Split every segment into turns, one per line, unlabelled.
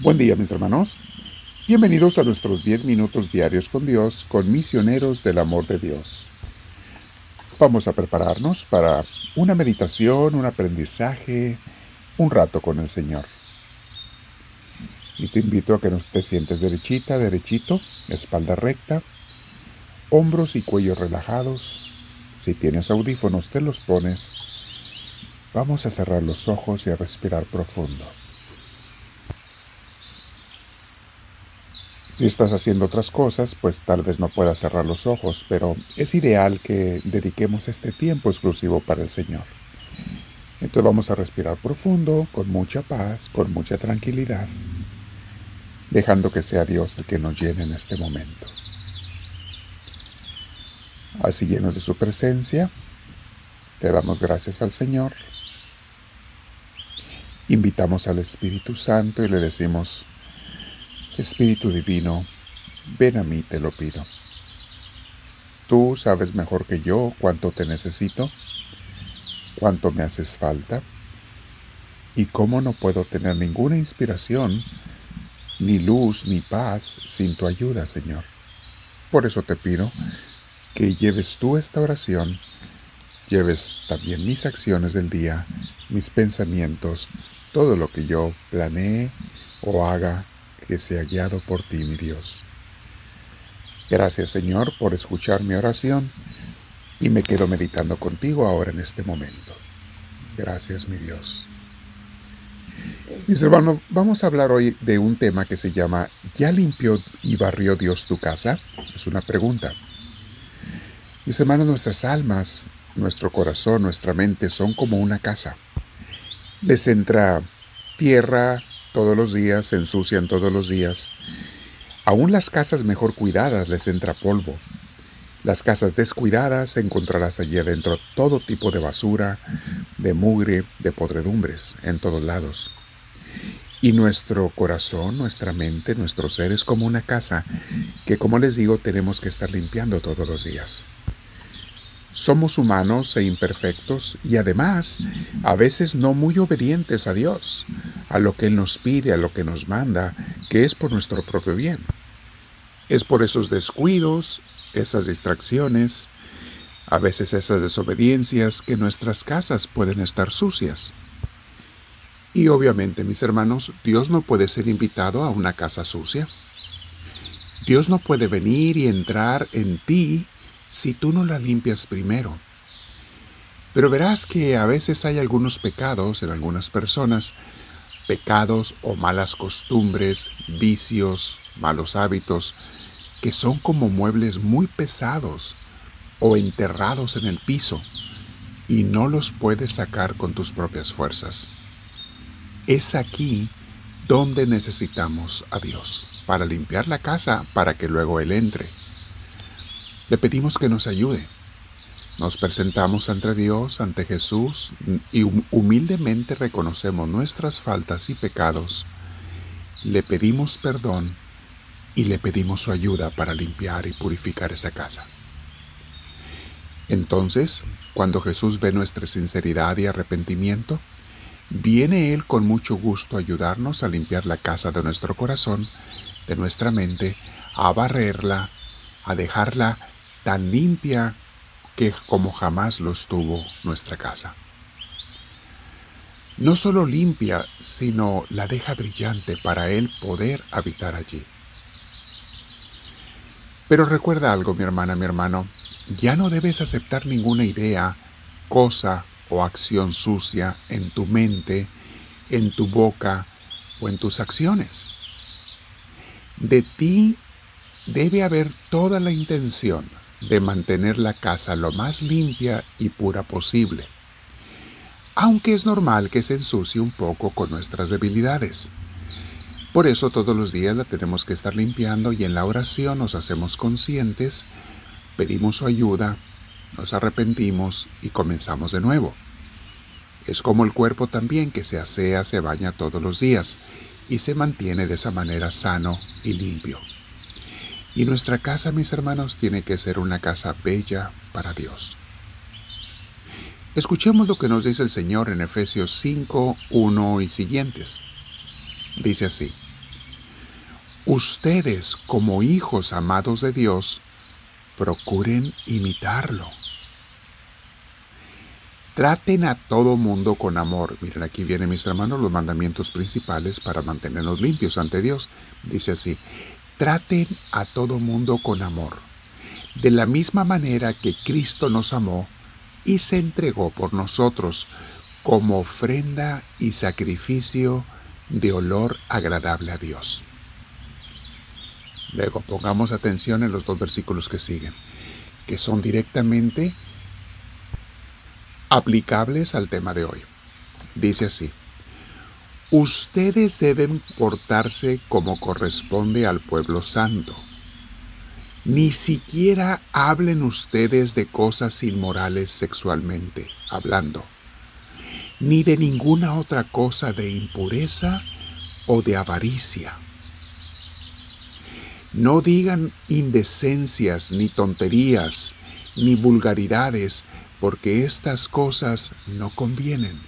Buen día mis hermanos. Bienvenidos a nuestros 10 minutos diarios con Dios, con misioneros del amor de Dios. Vamos a prepararnos para una meditación, un aprendizaje, un rato con el Señor. Y te invito a que nos te sientes derechita, derechito, espalda recta, hombros y cuello relajados. Si tienes audífonos, te los pones. Vamos a cerrar los ojos y a respirar profundo. Si estás haciendo otras cosas, pues tal vez no puedas cerrar los ojos, pero es ideal que dediquemos este tiempo exclusivo para el Señor. Entonces vamos a respirar profundo, con mucha paz, con mucha tranquilidad, dejando que sea Dios el que nos llene en este momento. Así llenos de su presencia, le damos gracias al Señor, invitamos al Espíritu Santo y le decimos, Espíritu Divino, ven a mí, te lo pido. Tú sabes mejor que yo cuánto te necesito, cuánto me haces falta y cómo no puedo tener ninguna inspiración, ni luz, ni paz sin tu ayuda, Señor. Por eso te pido que lleves tú esta oración, lleves también mis acciones del día, mis pensamientos, todo lo que yo planee o haga que sea guiado por ti, mi Dios. Gracias, Señor, por escuchar mi oración y me quedo meditando contigo ahora en este momento. Gracias, mi Dios. Mis hermanos, vamos a hablar hoy de un tema que se llama ¿Ya limpió y barrió Dios tu casa? Es una pregunta. Mis hermanos, nuestras almas, nuestro corazón, nuestra mente son como una casa. Les entra tierra, todos los días, se ensucian todos los días. Aún las casas mejor cuidadas les entra polvo. Las casas descuidadas encontrarás allí adentro todo tipo de basura, de mugre, de podredumbres, en todos lados. Y nuestro corazón, nuestra mente, nuestro ser es como una casa que, como les digo, tenemos que estar limpiando todos los días. Somos humanos e imperfectos y además a veces no muy obedientes a Dios, a lo que Él nos pide, a lo que nos manda, que es por nuestro propio bien. Es por esos descuidos, esas distracciones, a veces esas desobediencias que nuestras casas pueden estar sucias. Y obviamente, mis hermanos, Dios no puede ser invitado a una casa sucia. Dios no puede venir y entrar en ti si tú no la limpias primero. Pero verás que a veces hay algunos pecados en algunas personas, pecados o malas costumbres, vicios, malos hábitos, que son como muebles muy pesados o enterrados en el piso y no los puedes sacar con tus propias fuerzas. Es aquí donde necesitamos a Dios, para limpiar la casa para que luego Él entre. Le pedimos que nos ayude. Nos presentamos ante Dios, ante Jesús, y humildemente reconocemos nuestras faltas y pecados. Le pedimos perdón y le pedimos su ayuda para limpiar y purificar esa casa. Entonces, cuando Jesús ve nuestra sinceridad y arrepentimiento, viene Él con mucho gusto a ayudarnos a limpiar la casa de nuestro corazón, de nuestra mente, a barrerla, a dejarla tan limpia que como jamás lo estuvo nuestra casa. No solo limpia, sino la deja brillante para Él poder habitar allí. Pero recuerda algo, mi hermana, mi hermano, ya no debes aceptar ninguna idea, cosa o acción sucia en tu mente, en tu boca o en tus acciones. De ti debe haber toda la intención de mantener la casa lo más limpia y pura posible, aunque es normal que se ensucie un poco con nuestras debilidades. Por eso todos los días la tenemos que estar limpiando y en la oración nos hacemos conscientes, pedimos su ayuda, nos arrepentimos y comenzamos de nuevo. Es como el cuerpo también que se asea, se baña todos los días y se mantiene de esa manera sano y limpio. Y nuestra casa, mis hermanos, tiene que ser una casa bella para Dios. Escuchemos lo que nos dice el Señor en Efesios 5, 1 y siguientes. Dice así, ustedes como hijos amados de Dios, procuren imitarlo. Traten a todo mundo con amor. Miren, aquí vienen mis hermanos los mandamientos principales para mantenernos limpios ante Dios. Dice así, traten a todo mundo con amor. De la misma manera que Cristo nos amó y se entregó por nosotros como ofrenda y sacrificio de olor agradable a Dios. Luego pongamos atención en los dos versículos que siguen, que son directamente aplicables al tema de hoy. Dice así, ustedes deben portarse como corresponde al pueblo santo. Ni siquiera hablen ustedes de cosas inmorales sexualmente hablando, ni de ninguna otra cosa de impureza o de avaricia. No digan indecencias, ni tonterías, ni vulgaridades, porque estas cosas no convienen.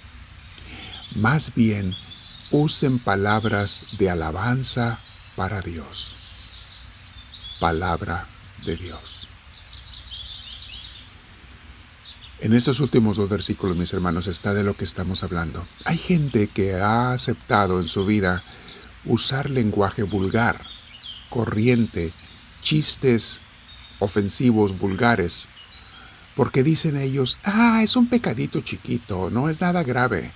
Más bien, usen palabras de alabanza para Dios. Palabra de Dios. En estos últimos dos versículos, mis hermanos, está de lo que estamos hablando. Hay gente que ha aceptado en su vida usar lenguaje vulgar, corriente, chistes ofensivos, vulgares, porque dicen ellos, ah, es un pecadito chiquito, no es nada grave.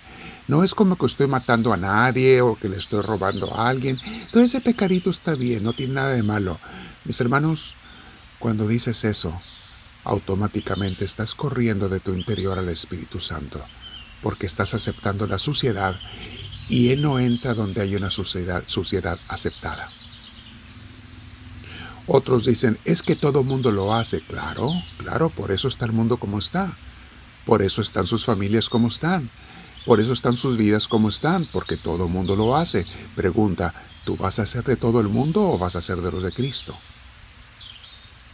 No es como que estoy matando a nadie o que le estoy robando a alguien. Todo ese pecadito está bien, no tiene nada de malo. Mis hermanos, cuando dices eso, automáticamente estás corriendo de tu interior al Espíritu Santo, porque estás aceptando la suciedad y Él no entra donde hay una suciedad, suciedad aceptada. Otros dicen, es que todo mundo lo hace. Claro, claro, por eso está el mundo como está. Por eso están sus familias como están. Por eso están sus vidas como están, porque todo el mundo lo hace. Pregunta, ¿tú vas a ser de todo el mundo o vas a ser de los de Cristo?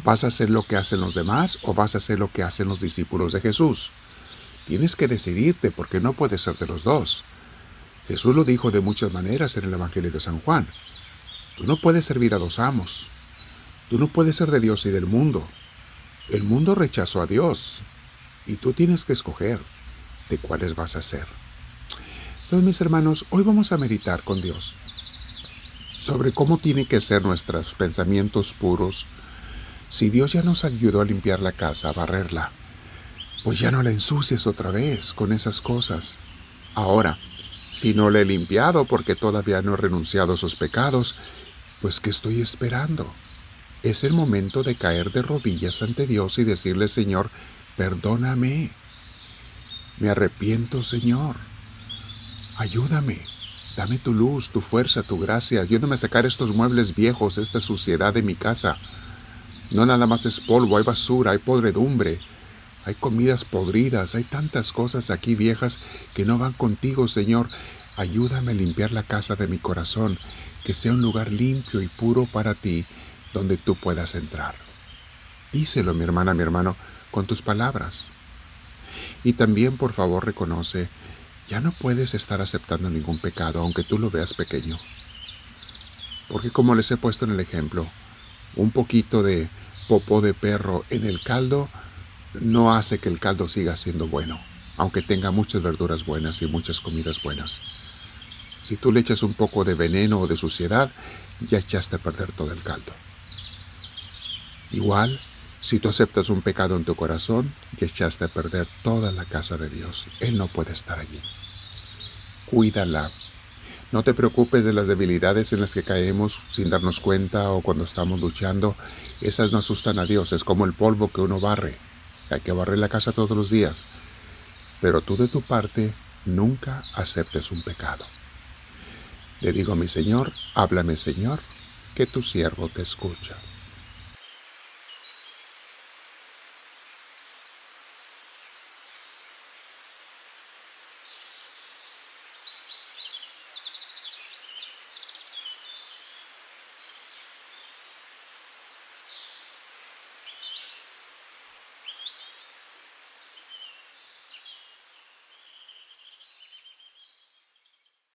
¿Vas a hacer lo que hacen los demás o vas a hacer lo que hacen los discípulos de Jesús? Tienes que decidirte porque no puedes ser de los dos. Jesús lo dijo de muchas maneras en el Evangelio de San Juan. Tú no puedes servir a dos amos. Tú no puedes ser de Dios y del mundo. El mundo rechazó a Dios y tú tienes que escoger cuáles vas a ser. Entonces, mis hermanos, hoy vamos a meditar con Dios sobre cómo tienen que ser nuestros pensamientos puros. Si Dios ya nos ayudó a limpiar la casa, a barrerla, pues ya no la ensucies otra vez con esas cosas. Ahora, si no la he limpiado porque todavía no he renunciado a esos pecados, pues ¿qué estoy esperando? es el momento de caer de rodillas ante Dios y decirle, Señor, perdóname. Me arrepiento, Señor. Ayúdame. Dame tu luz, tu fuerza, tu gracia. Ayúdame a sacar estos muebles viejos, esta suciedad de mi casa. No nada más es polvo, hay basura, hay podredumbre, hay comidas podridas, hay tantas cosas aquí viejas que no van contigo, Señor. Ayúdame a limpiar la casa de mi corazón, que sea un lugar limpio y puro para ti donde tú puedas entrar. Díselo, mi hermana, mi hermano, con tus palabras. Y también, por favor, reconoce, ya no puedes estar aceptando ningún pecado, aunque tú lo veas pequeño. Porque como les he puesto en el ejemplo, un poquito de popó de perro en el caldo no hace que el caldo siga siendo bueno, aunque tenga muchas verduras buenas y muchas comidas buenas. Si tú le echas un poco de veneno o de suciedad, ya echaste a perder todo el caldo. Igual, si tú aceptas un pecado en tu corazón, ya echaste a perder toda la casa de Dios. Él no puede estar allí. Cuídala. No te preocupes de las debilidades en las que caemos sin darnos cuenta o cuando estamos luchando. Esas no asustan a Dios. Es como el polvo que uno barre. Hay que barrer la casa todos los días. Pero tú de tu parte nunca aceptes un pecado. Le digo a mi Señor, háblame Señor, que tu siervo te escucha.